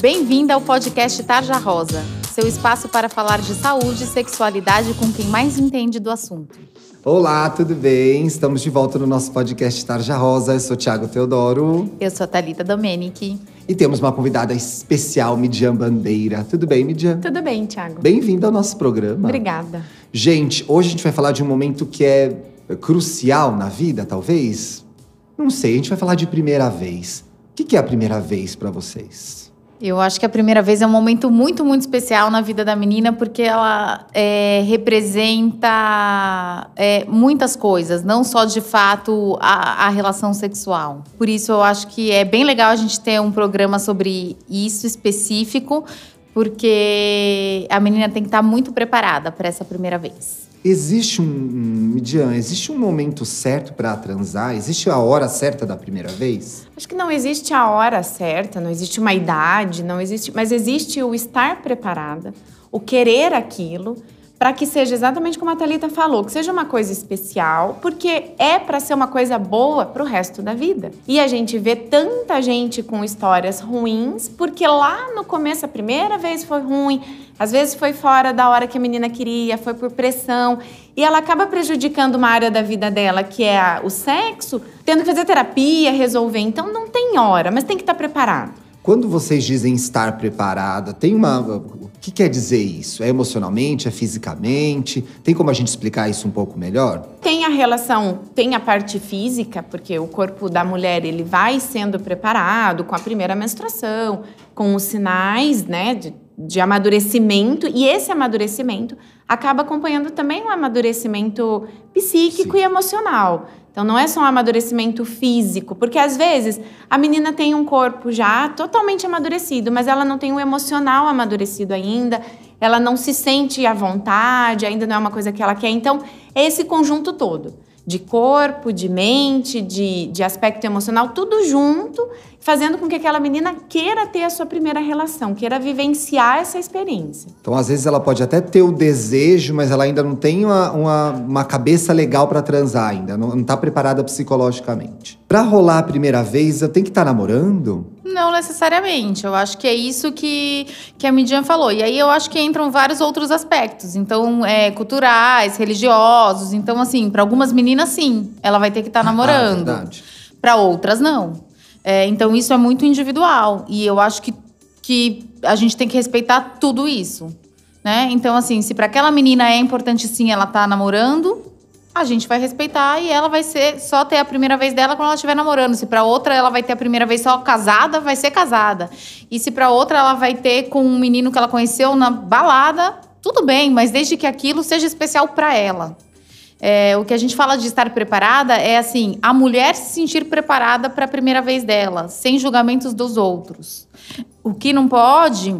Bem-vinda ao podcast Tarja Rosa, seu espaço para falar de saúde e sexualidade com quem mais entende do assunto. Olá, tudo bem? Estamos de volta no nosso podcast Tarja Rosa. Eu sou Thiago Teodoro. Eu sou a Thalita Domenici. E temos uma convidada especial, Midian Bandeira. Tudo bem, Midian? Tudo bem, Thiago. Bem-vinda ao nosso programa. Obrigada. Gente, hoje a gente vai falar de um momento que é crucial na vida, talvez. Não sei, a gente vai falar de primeira vez. O que é a primeira vez para vocês? Eu acho que a primeira vez é um momento muito, muito especial na vida da menina, porque ela é, representa é, muitas coisas, não só de fato a, a, relação sexual. Por isso, eu acho que é bem legal a gente ter um programa sobre isso específico, porque a menina tem que estar muito preparada para essa primeira vez. Existe um, Midian, existe um momento certo para transar? Existe a hora certa da primeira vez? Acho que não existe a hora certa, não existe uma idade, não existe, mas existe o estar preparada, o querer aquilo para que seja exatamente como a Thalita falou, que seja uma coisa especial, porque é para ser uma coisa boa para o resto da vida. E a gente vê tanta gente com histórias ruins, porque lá no começo, a primeira vez foi ruim, às vezes foi fora da hora que a menina queria, foi por pressão, e ela acaba prejudicando uma área da vida dela, que é a, o sexo, tendo que fazer terapia, resolver. Então não tem hora, mas tem que estar preparado. Quando vocês dizem estar preparada, tem uma o que quer dizer isso? É emocionalmente? É fisicamente? Tem como a gente explicar isso um pouco melhor? Tem a relação, tem a parte física, porque o corpo da mulher ele vai sendo preparado com a primeira menstruação, com os sinais, né, de, de amadurecimento, e esse amadurecimento acaba acompanhando também um amadurecimento psíquico Sim. e emocional. Então não é só um amadurecimento físico, porque às vezes a menina tem um corpo já totalmente amadurecido, mas ela não tem um emocional amadurecido ainda, ela não se sente à vontade, ainda não é uma coisa que ela quer. Então é esse conjunto todo de corpo, de mente, de, de aspecto emocional, tudo junto, fazendo com que aquela menina queira ter a sua primeira relação, queira vivenciar essa experiência. Então, às vezes, ela pode até ter o desejo, mas ela ainda não tem uma, uma, uma cabeça legal para transar ainda, não está preparada psicologicamente. Para rolar a primeira vez, eu tenho que estar tá namorando? Não necessariamente. Eu acho que é isso que, que a Midian falou. E aí eu acho que entram vários outros aspectos. Então, é, culturais, religiosos. Então, assim, para algumas meninas, sim, ela vai ter que estar tá ah, namorando. Ah, para outras, não. É, então, isso é muito individual. E eu acho que, que a gente tem que respeitar tudo isso. Né? Então, assim, se para aquela menina é importante sim ela estar tá namorando, a gente vai respeitar e ela vai ser só ter a primeira vez dela quando ela estiver namorando. Se para outra ela vai ter a primeira vez só casada, vai ser casada. E se para outra ela vai ter com um menino que ela conheceu na balada, tudo bem, mas desde que aquilo seja especial para ela. É, o que a gente fala de estar preparada é assim, a mulher se sentir preparada para a primeira vez dela, sem julgamentos dos outros. O que não pode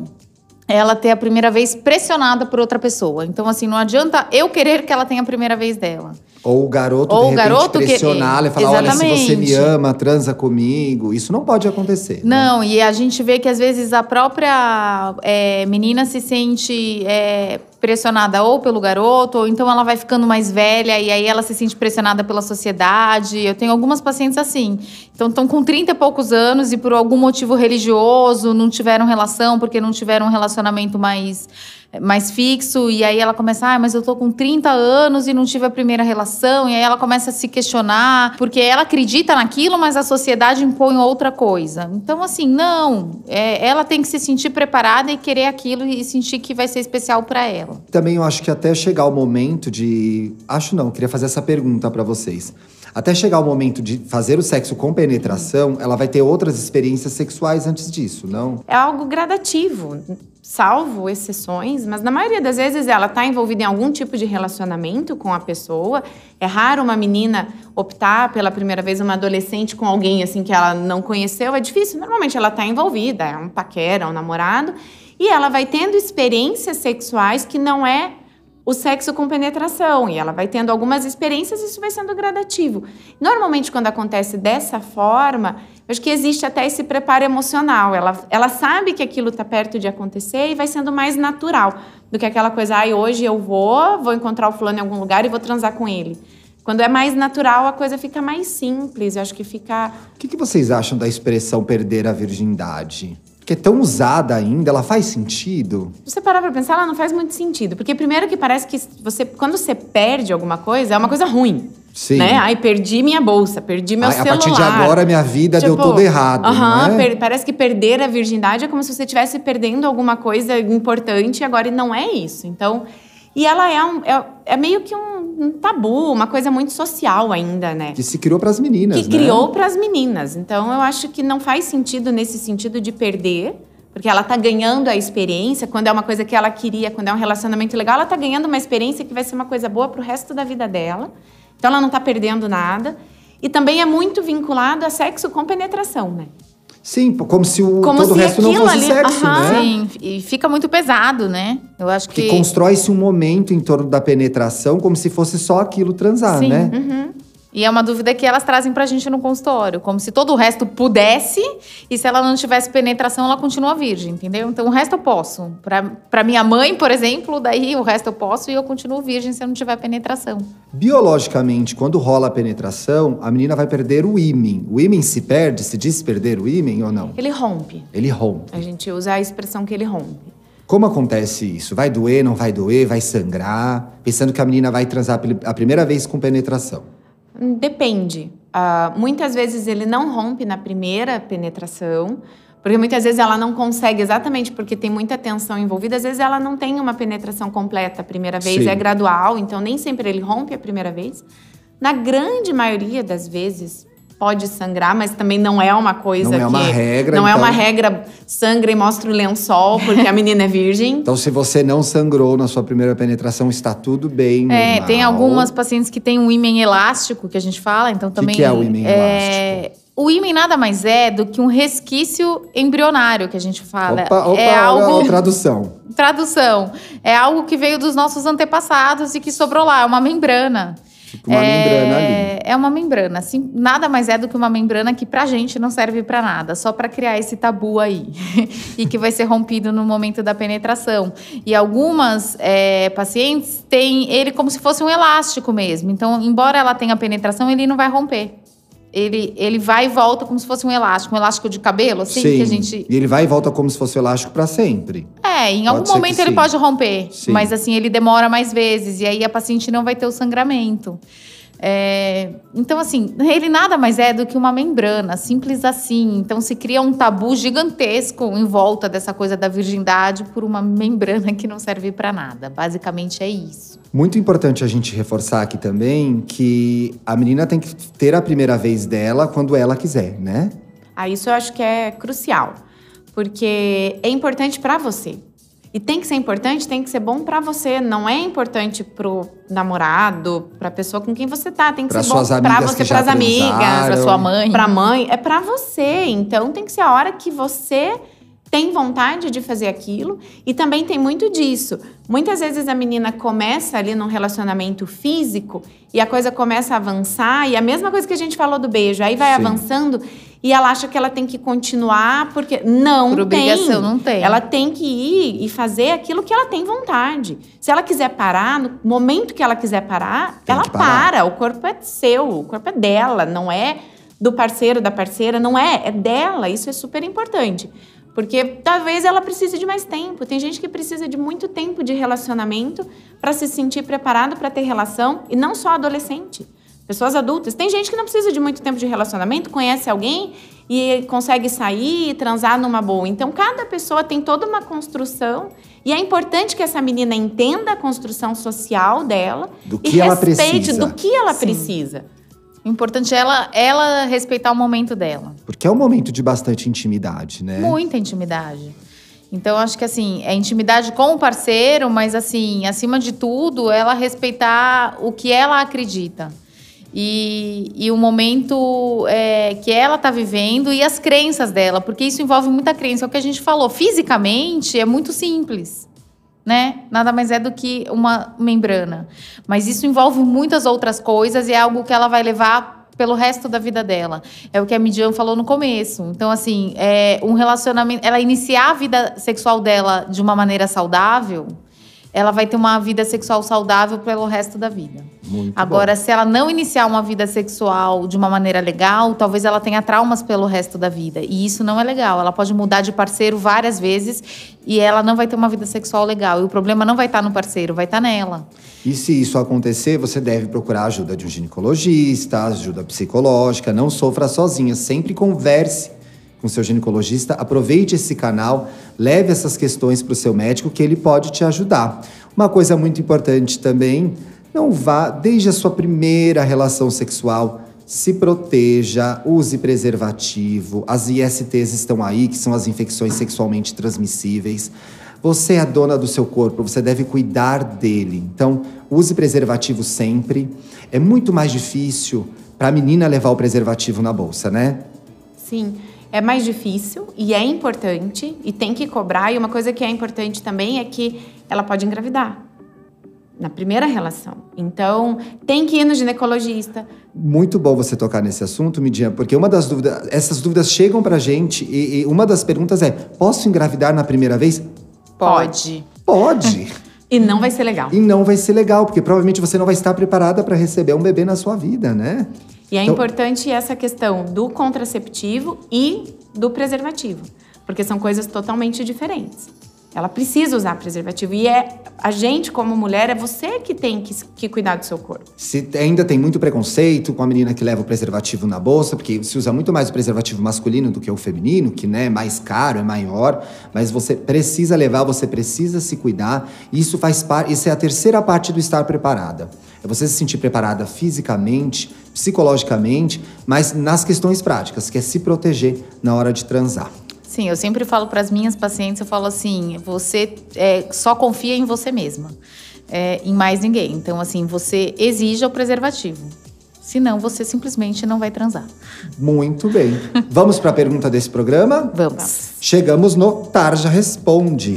ela ter a primeira vez pressionada por outra pessoa. Então, assim, não adianta eu querer que ela tenha a primeira vez dela. Ou o garoto, Ou de repente, garoto pressioná-la e falar, olha, se você me ama, transa comigo. Isso não pode acontecer. Né? Não, né? e a gente vê que às vezes a própria é, menina se sente é, pressionada ou pelo garoto, ou então ela vai ficando mais velha e aí ela se sente pressionada pela sociedade. Eu tenho algumas pacientes assim. Então estão com 30 e poucos anos e por algum motivo religioso não tiveram relação, porque não tiveram um relacionamento mais mais fixo, e aí ela começa, ah, mas eu tô com 30 anos e não tive a primeira relação, e aí ela começa a se questionar, porque ela acredita naquilo, mas a sociedade impõe outra coisa. Então, assim, não, é, ela tem que se sentir preparada e querer aquilo e sentir que vai ser especial para ela. Também eu acho que até chegar o momento de. Acho não, queria fazer essa pergunta para vocês. Até chegar o momento de fazer o sexo com penetração, ela vai ter outras experiências sexuais antes disso, não? É algo gradativo salvo exceções, mas na maioria das vezes ela está envolvida em algum tipo de relacionamento com a pessoa. É raro uma menina optar pela primeira vez uma adolescente com alguém assim que ela não conheceu, é difícil. Normalmente ela está envolvida, é um paquera, um namorado, e ela vai tendo experiências sexuais que não é o sexo com penetração e ela vai tendo algumas experiências isso vai sendo gradativo. Normalmente, quando acontece dessa forma, acho que existe até esse preparo emocional. Ela, ela sabe que aquilo está perto de acontecer e vai sendo mais natural do que aquela coisa, ai, ah, hoje eu vou, vou encontrar o fulano em algum lugar e vou transar com ele. Quando é mais natural, a coisa fica mais simples. Eu acho que fica. O que, que vocês acham da expressão perder a virgindade? Que é tão usada ainda, ela faz sentido? Se você parar pra pensar, ela não faz muito sentido. Porque primeiro que parece que você, quando você perde alguma coisa, é uma coisa ruim. Sim. Né? Ai, perdi minha bolsa, perdi meu Ai, celular. a partir de agora, minha vida deu Tipo, tudo errado. aham, não é? per- parece que perder a virgindade é como se você estivesse perdendo alguma coisa importante agora e não é isso. Então, e ela é, um, é, é meio que um, um tabu, uma coisa muito social ainda, né? Que se criou para as meninas, que né? criou para as meninas. Então eu acho que não faz sentido nesse sentido de perder, porque ela tá ganhando a experiência, quando é uma coisa que ela queria, quando é um relacionamento legal, ela tá ganhando uma experiência que vai ser uma coisa boa pro resto da vida dela. Então ela não tá perdendo nada. E também é muito vinculado a sexo com penetração, né? Sim, como se o, Como todo o se resto não fosse ali- sexo, aham. né? Sim, e fica muito pesado, né? Eu acho que. Que constrói-se um momento em torno da penetração como se fosse só aquilo transar, Sim. né? E é uma dúvida que elas trazem pra gente no consultório, como se todo o resto pudesse, e se ela não tivesse penetração, ela continua virgem, entendeu? Então o resto eu posso. Pra, pra minha mãe, por exemplo, daí o resto eu posso e eu continuo virgem se eu não tiver penetração. Biologicamente, quando rola a penetração, a menina vai perder o ímen. O ímen se perde, se diz perder o ímen ou não? Ele rompe. Ele rompe. A gente usa a expressão que ele rompe. Como acontece isso? Vai doer, não vai doer, vai sangrar? Pensando que a menina vai transar a primeira vez com penetração. Depende. Ah, muitas vezes ele não rompe na primeira penetração, porque muitas vezes ela não consegue, exatamente porque tem muita tensão envolvida, às vezes ela não tem uma penetração completa a primeira vez, Sim. é gradual, então nem sempre ele rompe a primeira vez. Na grande maioria das vezes pode sangrar, mas também não é uma coisa Não é uma que regra, não é então- uma regra sangra e mostra o lençol porque a menina é virgem. Então, se você não sangrou na sua primeira penetração, está tudo bem. É, normal. tem algumas pacientes que têm um ímen elástico, que a gente fala, então também. que é o ímen O ímen nada mais é do que um resquício embrionário, que a gente fala. Opa, opa, é algo. tradução. Tradução. É algo que veio dos nossos antepassados e que sobrou lá, é uma membrana. Fica uma membrana ali. É, é uma membrana, assim, nada mais é do que uma membrana que pra gente não serve pra nada, só pra criar esse tabu aí e que vai ser rompido no momento da penetração. E algumas é, pacientes têm ele como se fosse um elástico mesmo. Então, embora ela tenha penetração, ele não vai romper. Ele, ele vai e volta como se fosse um elástico, um elástico de cabelo, assim, Sim. que a gente E ele vai e volta como se fosse elástico para sempre. é, em Pode algum momento ele sim. pode romper, Sim. mas assim, ele demora mais vezes, e aí a paciente não vai ter o sangramento. É, então, assim, ele nada mais é do que uma membrana, simples assim. Então, se cria um tabu gigantesco em volta dessa coisa da virgindade por uma membrana que não serve para nada. Basicamente é isso. Muito importante a gente reforçar aqui também que a menina tem que ter a primeira vez dela quando ela quiser, né? Ah, isso eu acho que é crucial, porque é importante pra você. E tem que ser importante, tem que ser bom pra você. Não é importante pro namorado, pra pessoa com quem você tá. Tem que Pra ser suas bom pra você, pras amigas. Pra sua mãe. pra mãe. É pra você. Então tem que ser a hora que você tem vontade de fazer aquilo. E também tem muito disso. Muitas vezes a menina começa ali num relacionamento físico e a coisa começa a avançar. E a mesma coisa que a gente falou do beijo. Aí vai Sim. avançando e ela acha que ela tem que continuar porque não Por tem. obrigação, não tem. Ela tem que ir e fazer aquilo que ela tem vontade. Se ela quiser parar, no momento que ela quiser parar, Tem ela para. O corpo é seu, o corpo é dela, não é do parceiro, da parceira, não é, é dela. Isso é super importante. Porque talvez ela precise de mais tempo. Tem gente que precisa de muito tempo de relacionamento para se sentir preparado para ter relação, e não só adolescente. Pessoas adultas. Tem gente que não precisa de muito tempo de relacionamento, conhece alguém e consegue sair e transar numa boa. Então, cada pessoa tem toda uma construção e é importante que essa menina entenda a construção social dela Do e que ela respeite precisa. do que ela Sim. precisa. O importante é ela, ela respeitar o momento dela. Porque é um momento de bastante intimidade, né? Muita intimidade. Então, acho que assim, é intimidade com o parceiro, mas assim, acima de tudo, ela respeitar o que ela acredita. E, e o momento é, que ela está vivendo e as crenças dela, porque isso envolve muita crença. É o que a gente falou, fisicamente é muito simples. Né? Nada mais é do que uma membrana. Mas isso envolve muitas outras coisas e é algo que ela vai levar pelo resto da vida dela. É o que a Midian falou no começo. Então, assim, é um relacionamento. Ela iniciar a vida sexual dela de uma maneira saudável ela vai ter uma vida sexual saudável pelo resto da vida. Muito Agora, bom. se ela não iniciar uma vida sexual de uma maneira legal, talvez ela tenha traumas pelo resto da vida. E isso não é legal. Ela pode mudar de parceiro várias vezes e ela não vai ter uma vida sexual legal. E o problema não vai estar no parceiro, vai estar nela. E se isso acontecer, você deve procurar a ajuda de um ginecologista, ajuda psicológica, não sofra sozinha, sempre converse com seu ginecologista, aproveite esse canal, leve essas questões para o seu médico que ele pode te ajudar. Uma coisa muito importante também, não vá desde a sua primeira relação sexual, se proteja, use preservativo. As ISTs estão aí, que são as infecções sexualmente transmissíveis. Você é a dona do seu corpo, você deve cuidar dele. Então, use preservativo sempre. É muito mais difícil para a menina levar o preservativo na bolsa, né? Sim, é mais difícil e é importante e tem que cobrar. E uma coisa que é importante também é que ela pode engravidar na primeira relação. Então, tem que ir no ginecologista. Muito bom você tocar nesse assunto, Midian, porque uma das dúvidas, essas dúvidas chegam pra gente e, e uma das perguntas é: posso engravidar na primeira vez? Pode. Pode. E não vai ser legal. e não vai ser legal, porque provavelmente você não vai estar preparada para receber um bebê na sua vida, né? E é Então- importante essa questão do contraceptivo e do preservativo, porque são coisas totalmente diferentes. Ela precisa usar preservativo e é a gente como mulher é você que tem que, que cuidar do seu corpo. Se ainda tem muito preconceito com a menina que leva o preservativo na bolsa, porque se usa muito mais o preservativo masculino do que o feminino, que né, é mais caro, é maior, mas você precisa levar, você precisa se cuidar. Isso faz parte, isso é a terceira parte do estar preparada. É você se sentir preparada fisicamente, psicologicamente, mas nas questões práticas, que é se proteger na hora de transar. Sim, eu sempre falo para as minhas pacientes, eu falo assim, você é, só confia em você mesma, é, em mais ninguém. Então, assim, você exija o preservativo. Senão, você simplesmente não vai transar. Muito bem. Vamos para a pergunta desse programa? Vamos. Chegamos no Tarja Responde.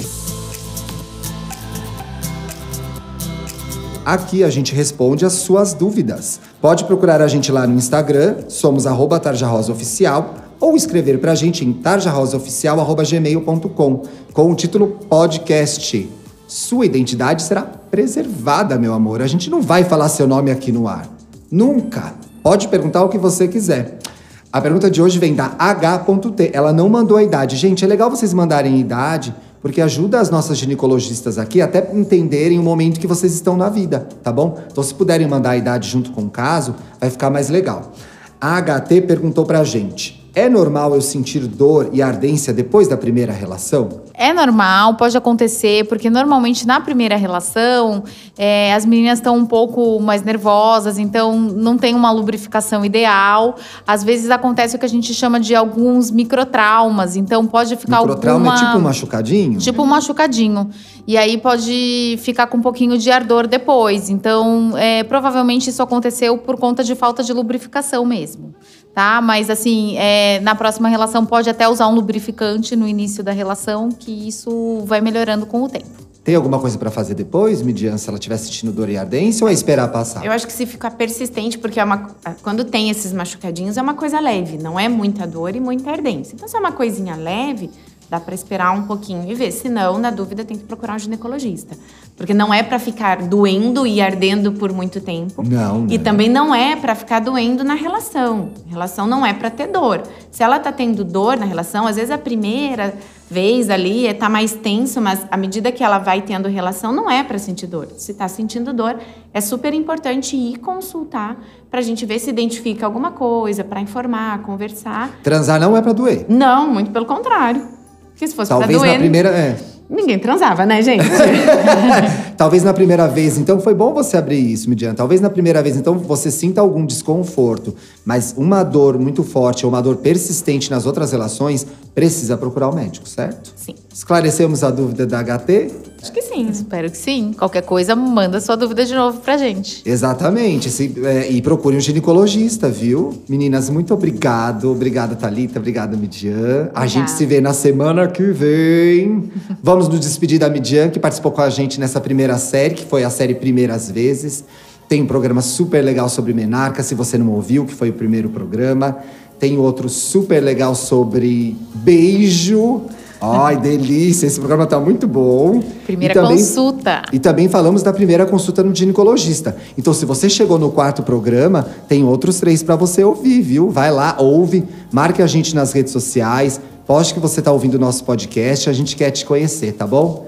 Aqui a gente responde as suas dúvidas. Pode procurar a gente lá no Instagram, somos tarjarosaoficial, ou escrever pra gente em tarjarosaoficial.gmail.com com o título podcast. Sua identidade será preservada, meu amor. A gente não vai falar seu nome aqui no ar. Nunca. Pode perguntar o que você quiser. A pergunta de hoje vem da H.T. Ela não mandou a idade. Gente, é legal vocês mandarem idade, porque ajuda as nossas ginecologistas aqui até entenderem o momento que vocês estão na vida, tá bom? Então, se puderem mandar a idade junto com o caso, vai ficar mais legal. A HT perguntou pra gente: é normal eu sentir dor e ardência depois da primeira relação? É normal, pode acontecer, porque normalmente na primeira relação é, as meninas estão um pouco mais nervosas, então não tem uma lubrificação ideal. Às vezes acontece o que a gente chama de alguns microtraumas, então pode ficar Microtrauma alguma... é tipo um machucadinho? Tipo um machucadinho. E aí pode ficar com um pouquinho de ardor depois. Então, é, provavelmente isso aconteceu por conta de falta de lubrificação mesmo. Tá? Mas assim, é, na próxima relação pode até usar um lubrificante no início da relação, que isso vai melhorando com o tempo. Tem alguma coisa pra fazer depois, Midian, se ela estiver sentindo dor e ardência, ou é esperar passar? Eu acho que se ficar persistente, porque é uma, quando tem esses machucadinhos é uma coisa leve, não é muita dor e muita ardência. Então, se é uma coisinha leve, dá para esperar um pouquinho e ver. Se não, na dúvida, tem que procurar um ginecologista. Porque não é para ficar doendo e ardendo por muito tempo. Não, E né? também não é para ficar doendo na relação. A relação não é para ter dor. Se ela tá tendo dor na relação, às vezes a primeira vez ali é tá mais tenso, mas à medida que ela vai tendo relação, não é para sentir dor. Se tá sentindo dor, é super importante ir consultar pra gente ver se identifica alguma coisa, para informar, conversar. Transar não é pra doer. Não, muito pelo contrário. Porque se fosse pra Talvez doer, na primeira. É. ninguém transava, né, gente? Talvez na primeira vez, então foi bom você abrir isso, Midian. Talvez na primeira vez, então, você sinta algum desconforto, mas uma dor muito forte ou uma dor persistente nas outras relações, precisa procurar o médico, certo? Sim. Esclarecemos a dúvida da HT? Acho que sim. Espero que sim. Qualquer coisa, manda sua dúvida de novo pra gente. Exatamente. Se- é, e procure um ginecologista, viu? Meninas, muito obrigado. Obrigada, Thalita. Obrigada, Midian. A gente se vê na semana que vem. Vamos nos despedir da Midian, que participou com a gente nessa primeira série, que foi a série Primeiras Vezes. Tem um programa super legal sobre menarca, se você não ouviu, que foi o primeiro programa. Tem outro super legal sobre beijo. Ai, delícia! Esse programa tá muito bom. Primeira E também- consulta. E também falamos da primeira consulta no ginecologista. Então, se você chegou no quarto programa, tem outros três para você ouvir, viu? Vai lá, ouve, marque a gente nas redes sociais, poste que você tá ouvindo o nosso podcast, a gente quer te conhecer, tá bom?